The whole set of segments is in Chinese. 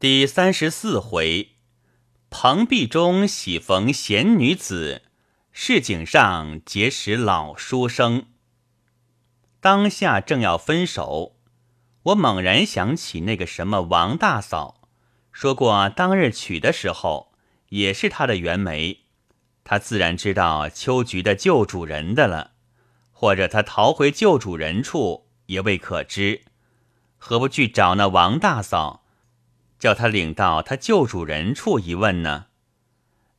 第三十四回，蓬壁中喜逢贤女子，市井上结识老书生。当下正要分手，我猛然想起那个什么王大嫂，说过当日娶的时候也是她的原媒，她自然知道秋菊的旧主人的了，或者她逃回旧主人处也未可知，何不去找那王大嫂？叫他领到他旧主人处一问呢。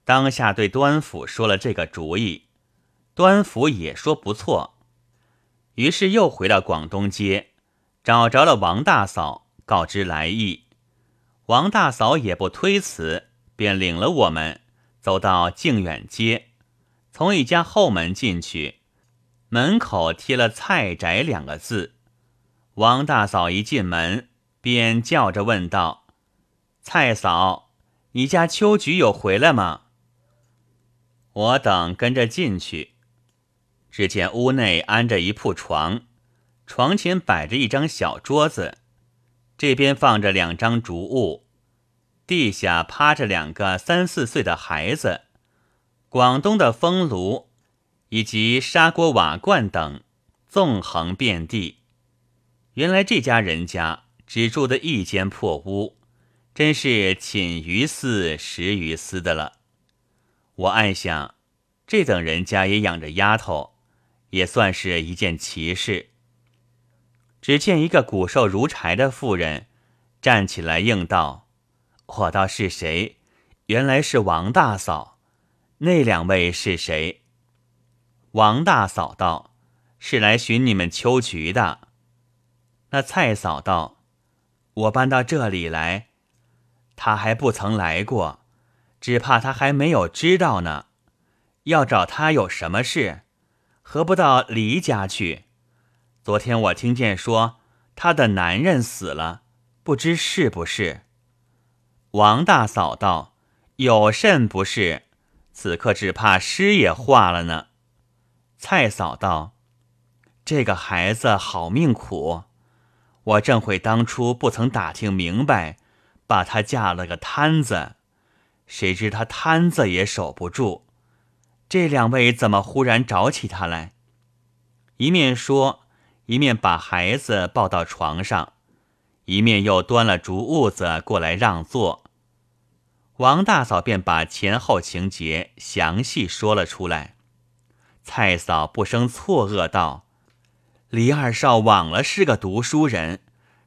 当下对端府说了这个主意，端府也说不错。于是又回到广东街，找着了王大嫂，告知来意。王大嫂也不推辞，便领了我们走到靖远街，从一家后门进去，门口贴了“菜宅”两个字。王大嫂一进门，便叫着问道。蔡嫂，你家秋菊有回来吗？我等跟着进去，只见屋内安着一铺床，床前摆着一张小桌子，这边放着两张竹物，地下趴着两个三四岁的孩子，广东的风炉以及砂锅瓦罐等纵横遍地。原来这家人家只住的一间破屋。真是寝于斯，食于斯的了。我暗想，这等人家也养着丫头，也算是一件奇事。只见一个骨瘦如柴的妇人站起来应道：“我道是谁？原来是王大嫂。那两位是谁？”王大嫂道：“是来寻你们秋菊的。”那蔡嫂道：“我搬到这里来。”他还不曾来过，只怕他还没有知道呢。要找他有什么事？何不到黎家去？昨天我听见说他的男人死了，不知是不是？王大嫂道：“有甚不是？此刻只怕尸也化了呢。”蔡嫂道：“这个孩子好命苦，我正悔当初不曾打听明白。”把她架了个摊子，谁知她摊子也守不住。这两位怎么忽然找起她来？一面说，一面把孩子抱到床上，一面又端了竹褥子过来让座。王大嫂便把前后情节详细说了出来。蔡嫂不生错愕道：“李二少枉了是个读书人，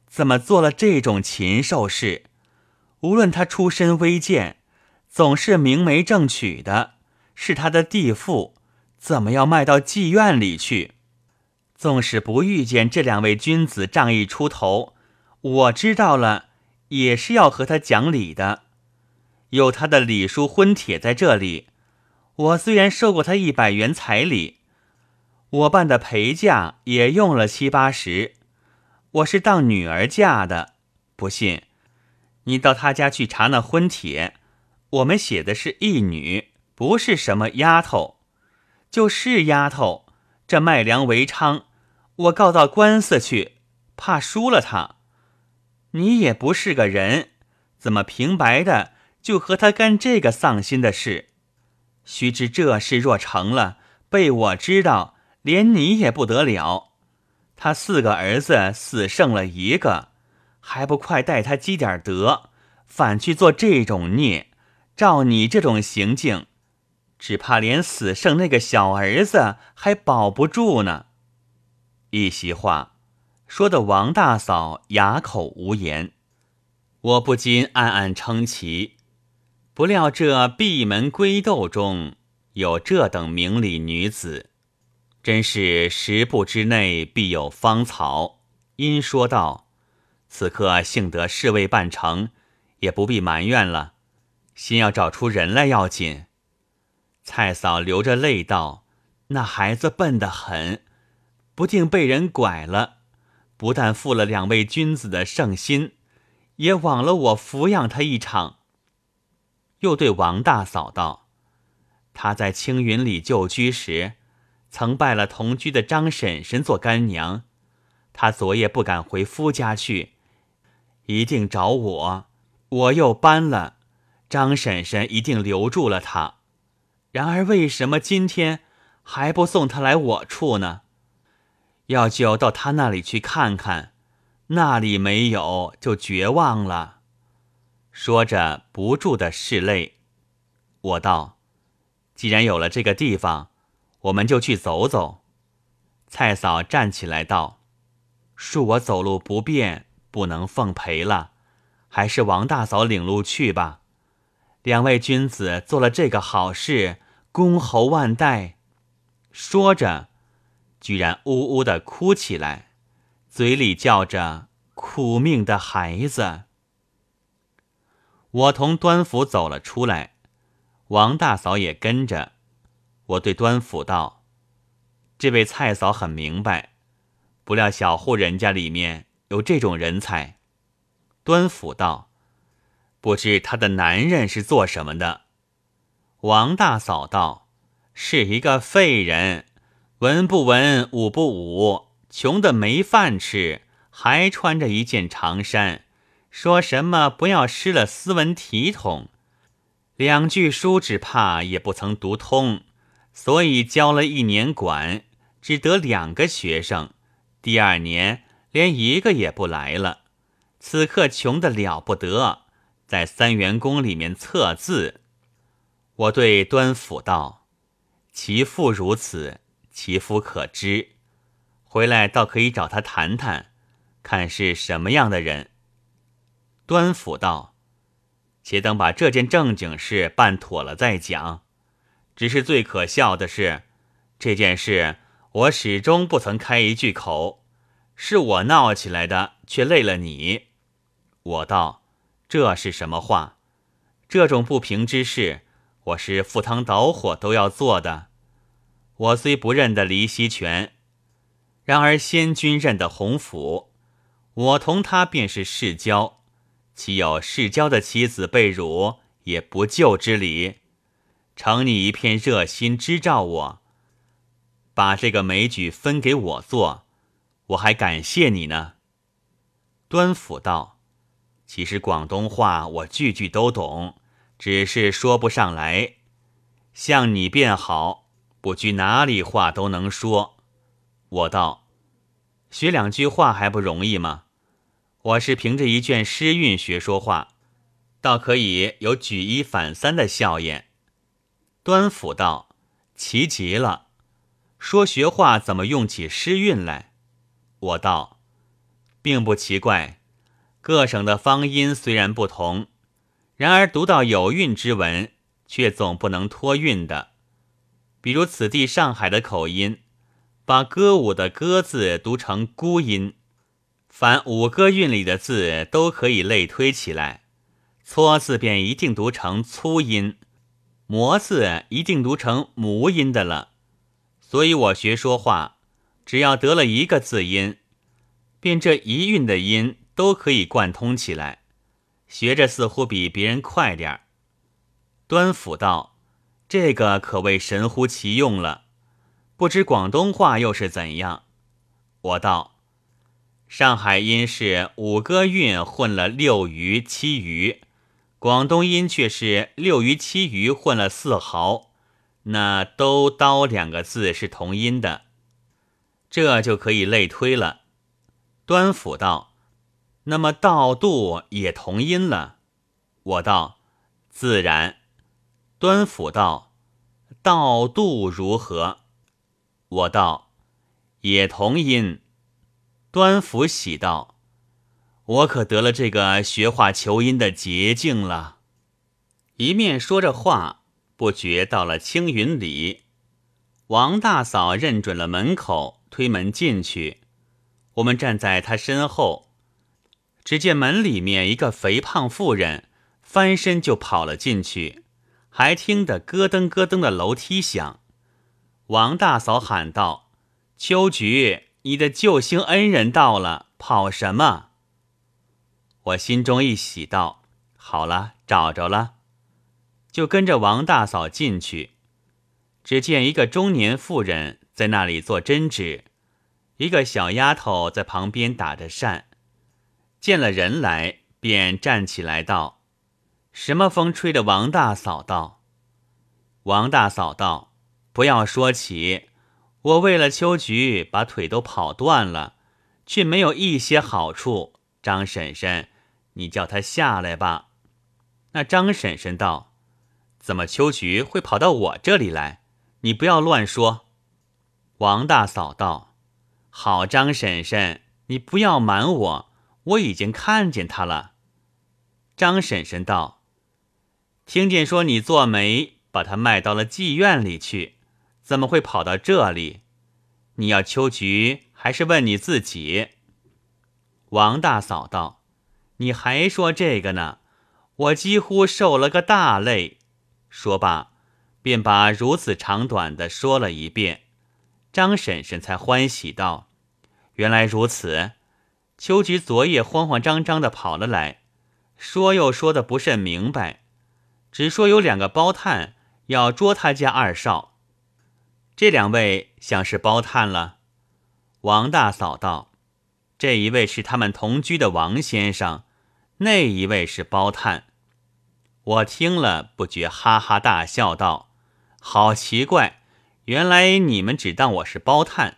怎么做了这种禽兽事？”无论他出身微贱，总是明媒正娶的，是他的弟妇，怎么要卖到妓院里去？纵使不遇见这两位君子仗义出头，我知道了，也是要和他讲理的。有他的礼书婚帖在这里，我虽然收过他一百元彩礼，我办的陪嫁也用了七八十，我是当女儿嫁的，不信。你到他家去查那婚帖，我们写的是义女，不是什么丫头。就是丫头，这卖粮为娼，我告到官司去，怕输了他。你也不是个人，怎么平白的就和他干这个丧心的事？须知这事若成了，被我知道，连你也不得了。他四个儿子死剩了一个。还不快待他积点德，反去做这种孽？照你这种行径，只怕连死剩那个小儿子还保不住呢。一席话说的王大嫂哑口无言，我不禁暗暗称奇。不料这闭门闺斗中有这等明理女子，真是十步之内必有芳草。因说道。此刻幸得事未办成，也不必埋怨了，先要找出人来要紧。蔡嫂流着泪道：“那孩子笨得很，不定被人拐了，不但负了两位君子的圣心，也枉了我抚养他一场。”又对王大嫂道：“他在青云里旧居时，曾拜了同居的张婶婶做干娘，他昨夜不敢回夫家去。”一定找我，我又搬了，张婶婶一定留住了他。然而为什么今天还不送他来我处呢？要就到他那里去看看，那里没有就绝望了。说着不住的拭泪。我道：“既然有了这个地方，我们就去走走。”蔡嫂站起来道：“恕我走路不便，不能奉陪了，还是王大嫂领路去吧。两位君子做了这个好事，恭候万代。”说着，居然呜呜的哭起来，嘴里叫着“苦命的孩子”。我同端府走了出来。王大嫂也跟着，我对端府道：“这位蔡嫂很明白，不料小户人家里面有这种人才。”端府道：“不知他的男人是做什么的？”王大嫂道：“是一个废人，文不文，武不武，穷的没饭吃，还穿着一件长衫，说什么不要失了斯文体统。”两句书只怕也不曾读通，所以教了一年馆，只得两个学生。第二年连一个也不来了。此刻穷得了不得，在三元宫里面测字。我对端府道：“其父如此，其夫可知。回来倒可以找他谈谈，看是什么样的人。”端府道。且等把这件正经事办妥了再讲。只是最可笑的是，这件事我始终不曾开一句口，是我闹起来的，却累了你。我道：“这是什么话？这种不平之事，我是赴汤蹈火都要做的。我虽不认得黎西全，然而先君认得洪府，我同他便是世交。”岂有世交的妻子被辱也不救之理？承你一片热心支照我，把这个美举分给我做，我还感谢你呢。端府道：“其实广东话我句句都懂，只是说不上来。像你便好，不拘哪里话都能说。”我道：“学两句话还不容易吗？”我是凭着一卷诗韵学说话，倒可以有举一反三的效验。端府道：“奇极了，说学话怎么用起诗韵来？”我道：“并不奇怪，各省的方音虽然不同，然而读到有韵之文，却总不能脱韵的。比如此地上海的口音，把歌舞的歌字读成孤音。”凡五歌韵里的字都可以类推起来，搓字便一定读成粗音，磨字一定读成母音的了。所以我学说话，只要得了一个字音，便这一韵的音都可以贯通起来，学着似乎比别人快点儿。端府道：“这个可谓神乎其用了，不知广东话又是怎样？”我道。上海音是五歌韵混了六余七余，广东音却是六余七余混了四毫，那都刀两个字是同音的，这就可以类推了。端府道：“那么道度也同音了。”我道：“自然。”端府道：“道度如何？”我道：“也同音。”端府喜道：“我可得了这个学画求音的捷径了。”一面说着话，不觉到了青云里。王大嫂认准了门口，推门进去。我们站在他身后，只见门里面一个肥胖妇人翻身就跑了进去，还听得咯噔咯噔的楼梯响。王大嫂喊道：“秋菊。”你的救星恩人到了，跑什么？我心中一喜，道：“好了，找着了。”就跟着王大嫂进去。只见一个中年妇人在那里做针纸，一个小丫头在旁边打着扇。见了人来，便站起来道：“什么风吹的？王大嫂道。王大嫂道：“不要说起，我为了秋菊把腿都跑断了，却没有一些好处。张婶婶，你叫她下来吧。”那张婶婶道：“怎么秋菊会跑到我这里来？你不要乱说。”王大嫂道：“好，张婶婶，你不要瞒我，我已经看见他了。”张婶婶道：“听见说你做媒。”把他卖到了妓院里去，怎么会跑到这里？你要秋菊，还是问你自己？王大嫂道：“你还说这个呢？我几乎受了个大累。”说罢，便把如此长短的说了一遍。张婶婶才欢喜道：“原来如此。”秋菊昨夜慌慌张张的跑了来，说又说的不甚明白，只说有两个包探。要捉他家二少，这两位像是包探了。王大嫂道：“这一位是他们同居的王先生，那一位是包探。”我听了不觉哈哈大笑，道：“好奇怪，原来你们只当我是包探。”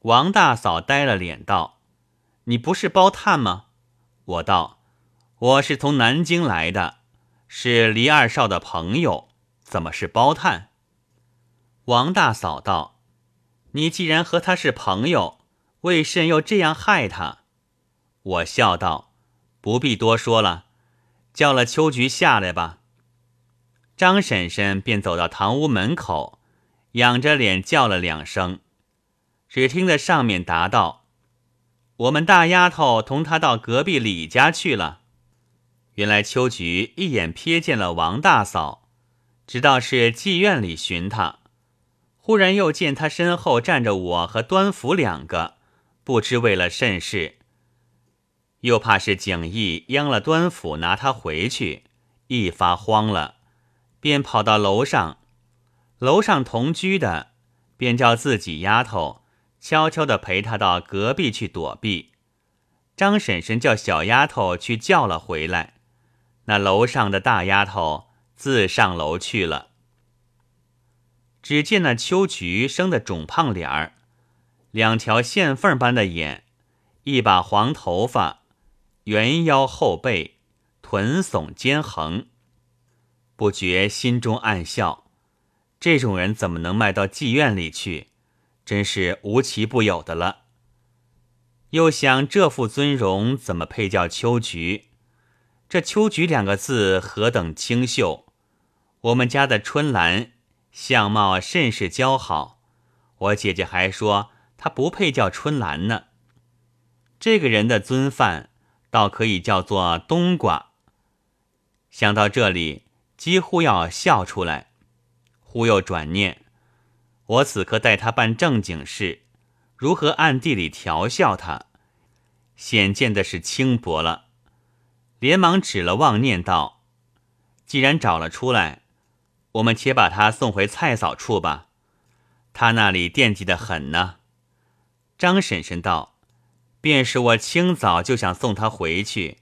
王大嫂呆了脸道：“你不是包探吗？”我道：“我是从南京来的，是黎二少的朋友。”怎么是包探？王大嫂道：“你既然和他是朋友，为甚又这样害他？”我笑道：“不必多说了，叫了秋菊下来吧。”张婶婶便走到堂屋门口，仰着脸叫了两声，只听得上面答道：“我们大丫头同他到隔壁李家去了。”原来秋菊一眼瞥见了王大嫂。知道是妓院里寻她，忽然又见她身后站着我和端福两个，不知为了甚事，又怕是景逸央了端府拿她回去，一发慌了，便跑到楼上。楼上同居的，便叫自己丫头悄悄的陪他到隔壁去躲避。张婶婶叫小丫头去叫了回来，那楼上的大丫头。自上楼去了，只见那秋菊生的肿胖脸儿，两条线缝般的眼，一把黄头发，圆腰后背，臀耸肩横，不觉心中暗笑：这种人怎么能卖到妓院里去？真是无奇不有的了。又想这副尊容，怎么配叫秋菊？这秋菊两个字何等清秀！我们家的春兰相貌甚是姣好，我姐姐还说她不配叫春兰呢。这个人的尊范，倒可以叫做冬瓜。想到这里，几乎要笑出来，忽又转念：我此刻带他办正经事，如何暗地里调笑他，显见的是轻薄了。连忙指了妄念道：“既然找了出来。”我们且把他送回蔡嫂处吧，他那里惦记的很呢。张婶婶道：“便是我清早就想送他回去，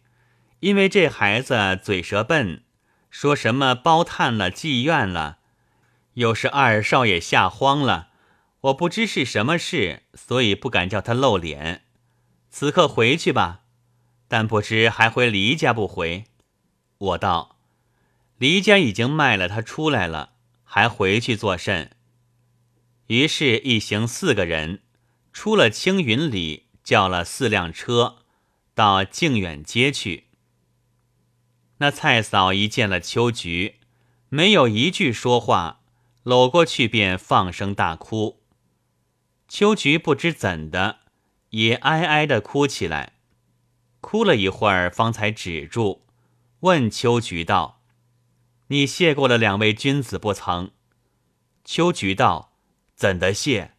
因为这孩子嘴舌笨，说什么包探了、妓院了，又是二少爷吓慌了，我不知是什么事，所以不敢叫他露脸。此刻回去吧，但不知还回黎家不回。”我道。黎家已经卖了他出来了，还回去做甚？于是，一行四个人出了青云里，叫了四辆车，到靖远街去。那蔡嫂一见了秋菊，没有一句说话，搂过去便放声大哭。秋菊不知怎的，也哀哀的哭起来，哭了一会儿，方才止住，问秋菊道。你谢过了两位君子不曾？秋菊道：“怎的谢？”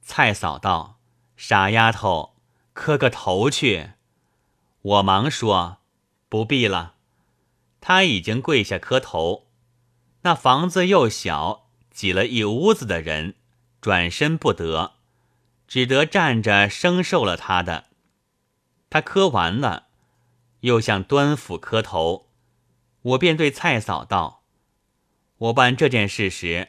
蔡嫂道：“傻丫头，磕个头去。”我忙说：“不必了。”他已经跪下磕头。那房子又小，挤了一屋子的人，转身不得，只得站着生受了他的。他磕完了，又向端府磕头。我便对蔡嫂道：“我办这件事时，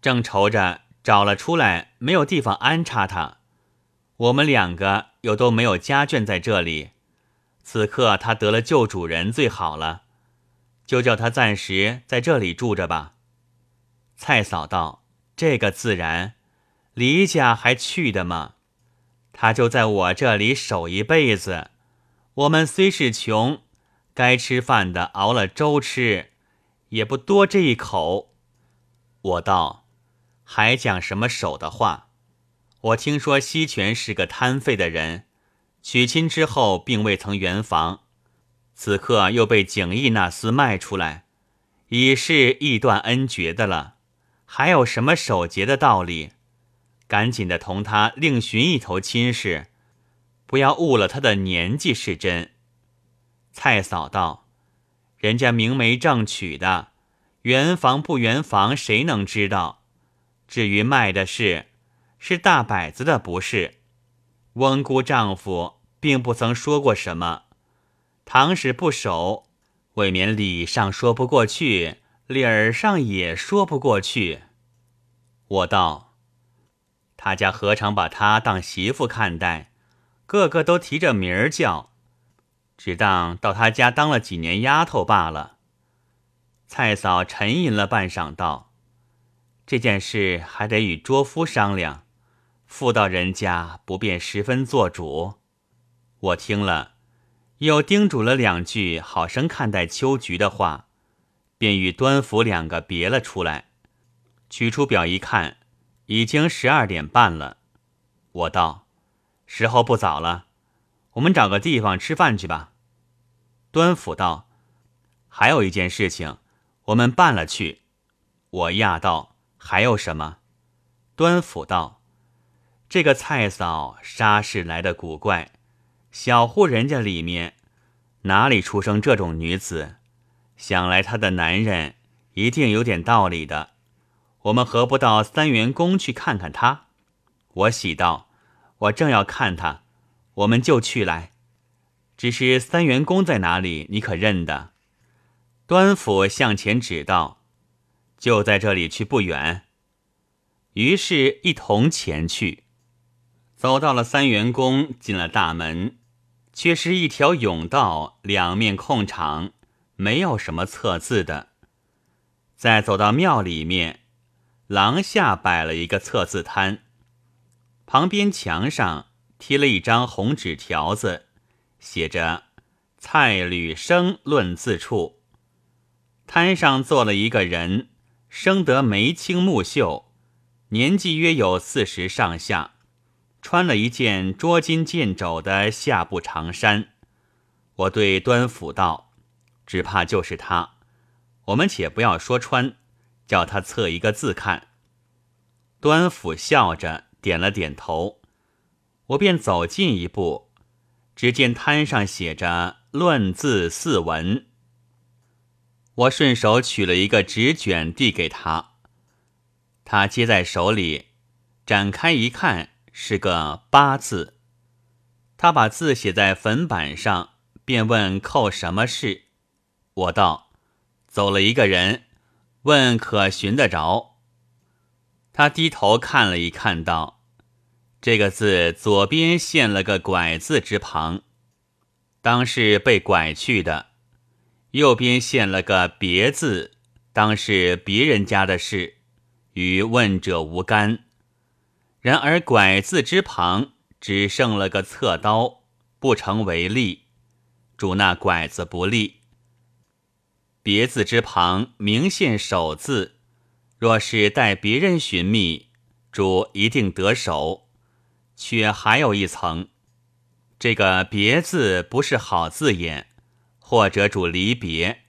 正愁着找了出来没有地方安插他，我们两个又都没有家眷在这里。此刻他得了旧主人最好了，就叫他暂时在这里住着吧。”蔡嫂道：“这个自然，离家还去的吗？他就在我这里守一辈子。我们虽是穷。”该吃饭的熬了粥吃，也不多这一口。我道，还讲什么守的话？我听说西泉是个贪废的人，娶亲之后并未曾圆房，此刻又被景义那厮卖出来，已是义断恩绝的了，还有什么守节的道理？赶紧的同他另寻一头亲事，不要误了他的年纪是真。蔡嫂道：“人家明媒正娶的，圆房不圆房，谁能知道？至于卖的事，是大摆子的不是。翁姑丈夫并不曾说过什么，倘使不守，未免礼上说不过去，理儿上也说不过去。”我道：“他家何尝把她当媳妇看待？个个都提着名儿叫。”只当到他家当了几年丫头罢了。蔡嫂沉吟了半晌，道：“这件事还得与卓夫商量，妇道人家不便十分做主。”我听了，又叮嘱了两句好生看待秋菊的话，便与端府两个别了出来。取出表一看，已经十二点半了。我道：“时候不早了，我们找个地方吃饭去吧。”端府道：“还有一件事情，我们办了去。”我讶道：“还有什么？”端府道：“这个蔡嫂沙氏来的古怪，小户人家里面哪里出生这种女子？想来她的男人一定有点道理的。我们何不到三元宫去看看她？”我喜道：“我正要看她，我们就去来。”只是三元宫在哪里？你可认得？端府向前指道：“就在这里去不远。”于是，一同前去。走到了三元宫，进了大门，却是一条甬道，两面空场，没有什么测字的。再走到庙里面，廊下摆了一个测字摊，旁边墙上贴了一张红纸条子。写着“蔡履生论字处”，摊上坐了一个人，生得眉清目秀，年纪约有四十上下，穿了一件捉襟见肘的下布长衫。我对端府道：“只怕就是他，我们且不要说穿，叫他测一个字看。”端府笑着点了点头，我便走近一步。只见摊上写着“论字四文”，我顺手取了一个纸卷递给他，他接在手里，展开一看，是个八字。他把字写在粉板上，便问扣什么事。我道：“走了一个人，问可寻得着？”他低头看了一看，道。这个字左边现了个拐字之旁，当是被拐去的；右边现了个别字，当是别人家的事，与问者无干。然而拐字之旁只剩了个侧刀，不成为例，主那拐子不利。别字之旁明现手字，若是待别人寻觅，主一定得手。却还有一层，这个“别”字不是好字眼，或者主离别。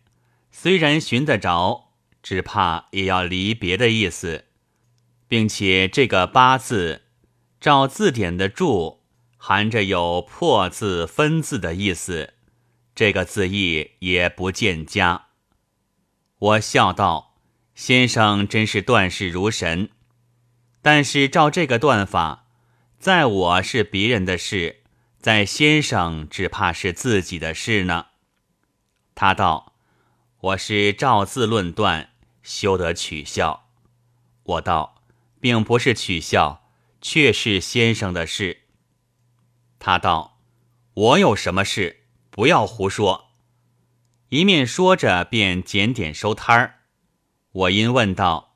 虽然寻得着，只怕也要离别的意思，并且这个“八”字，照字典的注，含着有破字分字的意思，这个字意也不见佳。我笑道：“先生真是断事如神，但是照这个断法。”在我是别人的事，在先生只怕是自己的事呢。他道：“我是照字论断，休得取笑。”我道：“并不是取笑，却是先生的事。”他道：“我有什么事？不要胡说。”一面说着，便检点收摊儿。我因问道：“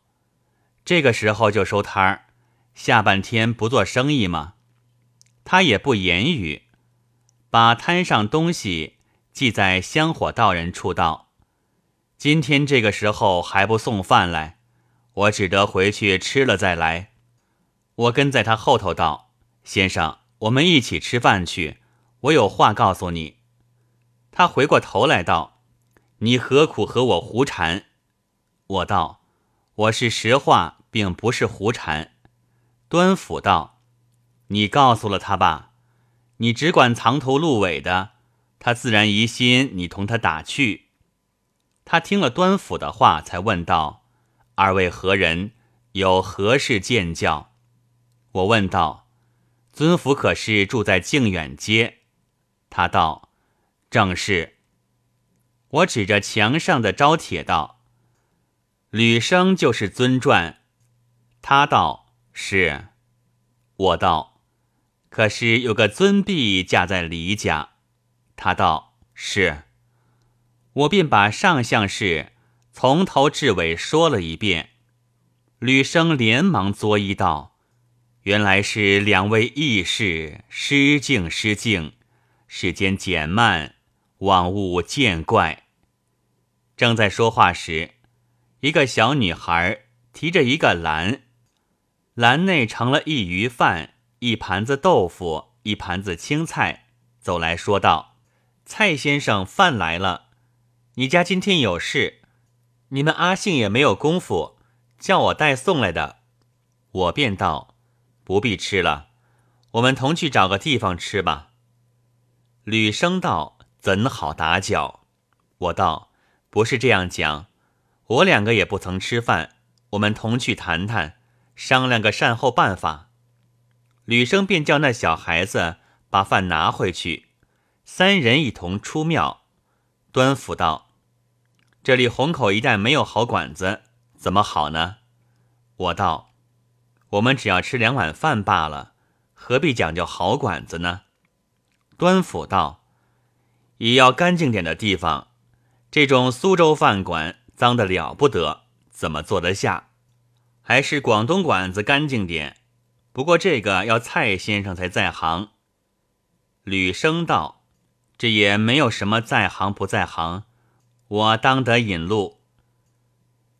这个时候就收摊儿，下半天不做生意吗？”他也不言语，把摊上东西寄在香火道人处道：“今天这个时候还不送饭来，我只得回去吃了再来。”我跟在他后头道：“先生，我们一起吃饭去，我有话告诉你。”他回过头来道。你何苦和我胡缠？我道：“我是实话，并不是胡缠。”端府道：“你告诉了他吧，你只管藏头露尾的，他自然疑心你同他打趣。”他听了端府的话，才问道：“二位何人？有何事见教？”我问道：“尊府可是住在靖远街？”他道：“正是。”我指着墙上的招帖道：“吕生就是尊传。”他道：“是。”我道：“可是有个尊婢嫁在李家。”他道：“是。”我便把上相事从头至尾说了一遍。吕生连忙作揖道：“原来是两位义士，失敬失敬，世间减慢。”望勿见怪。正在说话时，一个小女孩提着一个篮，篮内盛了一鱼饭、一盘子豆腐、一盘子青菜，走来说道：“蔡先生，饭来了。你家今天有事，你们阿信也没有功夫，叫我带送来的。”我便道：“不必吃了，我们同去找个地方吃吧。”吕生道。怎好打搅？我道不是这样讲，我两个也不曾吃饭，我们同去谈谈，商量个善后办法。吕生便叫那小孩子把饭拿回去，三人一同出庙。端府道：“这里虹口一带没有好馆子，怎么好呢？”我道：“我们只要吃两碗饭罢了，何必讲究好馆子呢？”端府道。也要干净点的地方，这种苏州饭馆脏得了不得，怎么坐得下？还是广东馆子干净点。不过这个要蔡先生才在行。吕生道：“这也没有什么在行不在行，我当得引路。”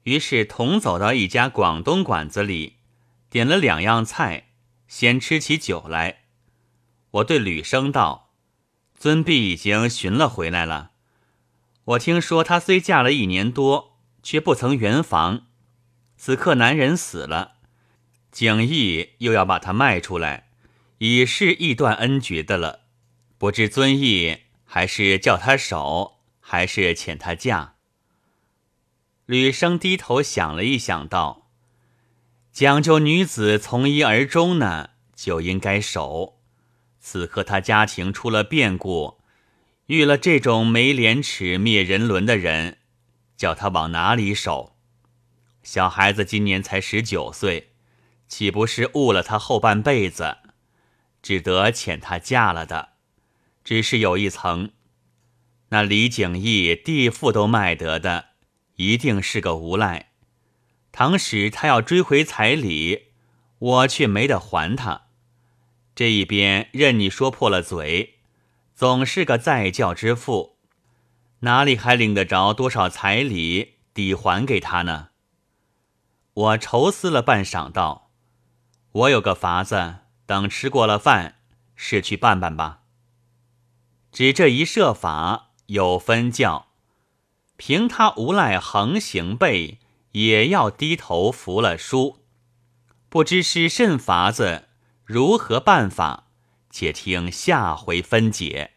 于是同走到一家广东馆子里，点了两样菜，先吃起酒来。我对吕生道。尊婢已经寻了回来了。我听说她虽嫁了一年多，却不曾圆房。此刻男人死了，景义又要把她卖出来，已是义断恩绝的了。不知尊义还是叫她守，还是遣她嫁？吕生低头想了一想，道：“讲究女子从一而终呢，就应该守。”此刻他家庭出了变故，遇了这种没廉耻、灭人伦的人，叫他往哪里守？小孩子今年才十九岁，岂不是误了他后半辈子？只得遣他嫁了的。只是有一层，那李景义地富都卖得的，一定是个无赖。倘使他要追回彩礼，我却没得还他。这一边任你说破了嘴，总是个再教之妇，哪里还领得着多少彩礼抵还给他呢？我愁思了半晌，道：“我有个法子，等吃过了饭，是去办办吧。只这一设法，有分教，凭他无赖横行背，也要低头服了书，不知是甚法子。”如何办法？且听下回分解。